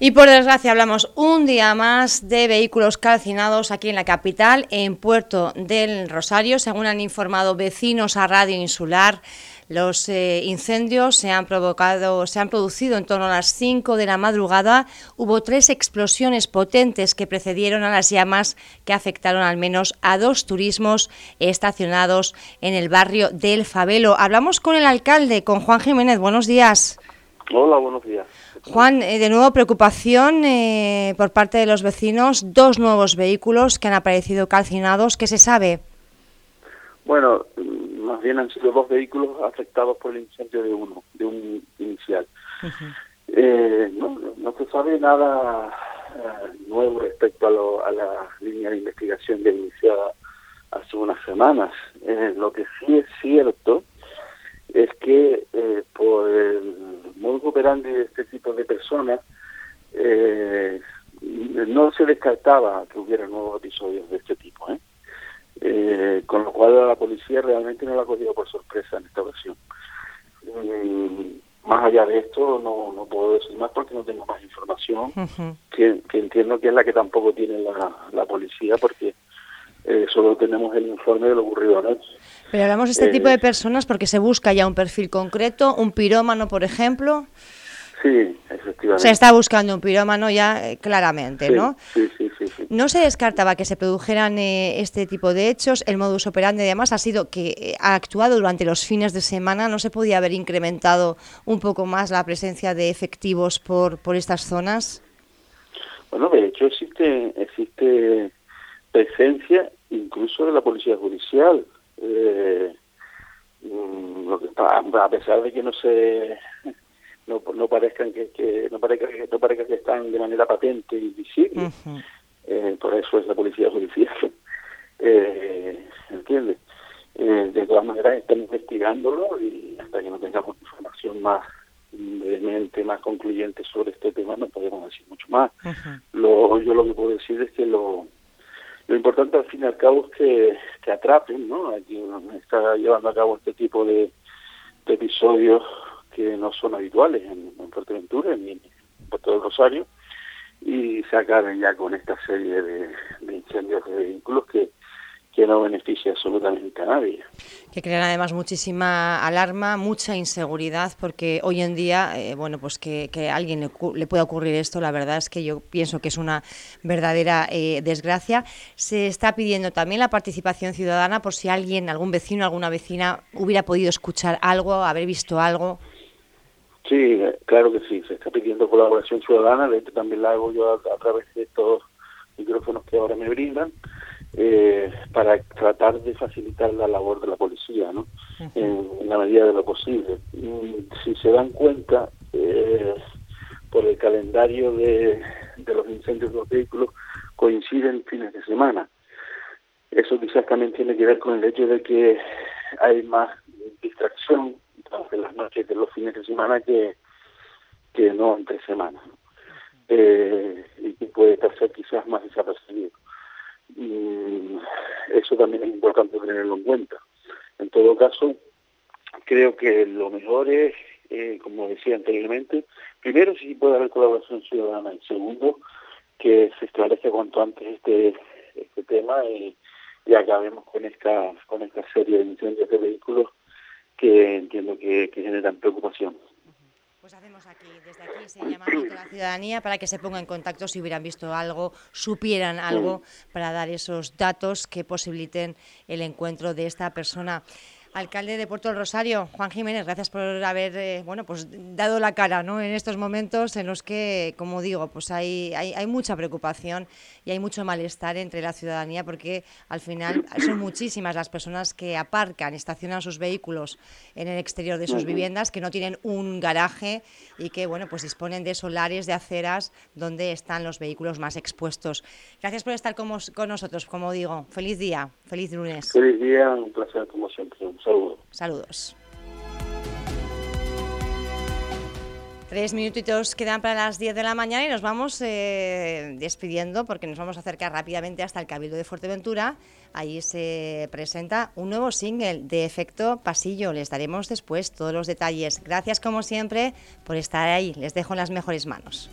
Y por desgracia hablamos un día más de vehículos calcinados aquí en la capital, en Puerto del Rosario. Según han informado vecinos a Radio Insular, los eh, incendios se han provocado, se han producido en torno a las 5 de la madrugada. Hubo tres explosiones potentes que precedieron a las llamas que afectaron al menos a dos turismos estacionados en el barrio del Fabelo. Hablamos con el alcalde, con Juan Jiménez. Buenos días. Hola, buenos días. Juan, eh, de nuevo preocupación eh, por parte de los vecinos, dos nuevos vehículos que han aparecido calcinados, ¿qué se sabe? Bueno, más bien han sido dos vehículos afectados por el incendio de uno, de un inicial. Eh, no, se sabe nada nuevo respecto a, a, la línea de investigación ya iniciada hace unas semanas. lo que sí es cierto es que por el modo operandi de este tipo de personas, eh, no se descartaba que hubiera nuevos episodios de este tipo. ¿eh? Eh, con lo cual la policía realmente no la ha cogido por sorpresa en esta ocasión. más allá de esto no, no puedo decir más porque no tengo más información, que, entiendo que es la que tampoco tiene la, la policía porque solo tenemos el informe de lo ocurrido anoche. Pero hablamos de este tipo de eh, personas porque se busca ya un perfil concreto, un pirómano, por ejemplo. Sí, efectivamente. Se está buscando un pirómano ya eh, claramente, ¿no? Sí, sí, sí, No se descartaba que se produjeran eh, este tipo de hechos. El modus operandi, además, ha sido que ha actuado durante los fines de semana. ¿No se podía haber incrementado un poco más la presencia de efectivos por, por estas zonas? Bueno, de hecho existe, existe presencia incluso de la policía judicial. Eh, mm, lo que, a pesar de que no se no, no parezcan que, no parezca que no parezca que están de manera patente y visible eh, por eso es la policía judicial. Eh, entiende eh, de todas maneras están investigándolo y hasta que no tengamos información más vehemente, más concluyente sobre este tema no podemos decir mucho más. Lo yo lo que puedo decir es que lo lo importante al fin y al cabo es que, que atrapen ¿no? a quien está llevando a cabo este tipo de, episodios que no son habituales en, en Fuerteventura ni en Puerto del Rosario y se acaben ya con esta serie de, de incendios de vehículos que que no beneficia absolutamente a nadie. Que crean además muchísima alarma, mucha inseguridad, porque hoy en día, eh, bueno, pues que, a alguien le, pueda ocurrir esto, la verdad es que yo pienso que es una verdadera eh, desgracia. Se está pidiendo también la participación ciudadana por si alguien, algún vecino, alguna vecina hubiera podido escuchar algo, haber visto algo. Sí, claro que sí, se está pidiendo colaboración ciudadana, de hecho también la hago yo a través de estos micrófonos que ahora me brindan eh, para tratar de facilitar la labor de la policía, ¿no? en, la medida de lo posible. si se dan cuenta, eh, por el calendario de, de los incendios de los vehículos, coinciden fines de semana. Eso quizás también tiene que ver con el hecho de que hay más distracción en las noches de los fines de semana que, que no entre semanas. Eh, y que puede ser quizás más desapercibido y eso también es importante tenerlo en cuenta. En todo caso, creo que lo mejor es, eh, como decía anteriormente, primero si puede haber colaboración ciudadana y segundo que se esclarezca cuanto antes este este tema y, y acabemos con esta con esta serie de incendios de vehículos que entiendo que generan preocupación. Pues hacemos aquí, desde aquí ese llamamiento a la ciudadanía para que se ponga en contacto si hubieran visto algo, supieran algo, para dar esos datos que posibiliten el encuentro de esta persona. Alcalde de Puerto del Rosario, Juan Jiménez, gracias por haber eh, bueno, pues dado la cara ¿no? en estos momentos en los que, como digo, pues hay, hay, hay, mucha preocupación y hay mucho malestar entre la ciudadanía porque al final son muchísimas las personas que aparcan, estacionan sus vehículos en el exterior de sus viviendas, que no tienen un garaje y que bueno, pues disponen de solares, de aceras donde están los vehículos más expuestos. Gracias por estar con, con nosotros, como digo. Feliz día, feliz lunes. Feliz día, un placer Saludos. Tres minutitos quedan para las 10 de la mañana y nos vamos eh, despidiendo porque nos vamos a acercar rápidamente hasta el Cabildo de Fuerteventura. Allí se presenta un nuevo single de efecto pasillo. Les daremos después todos los detalles. Gracias como siempre por estar ahí. Les dejo en las mejores manos.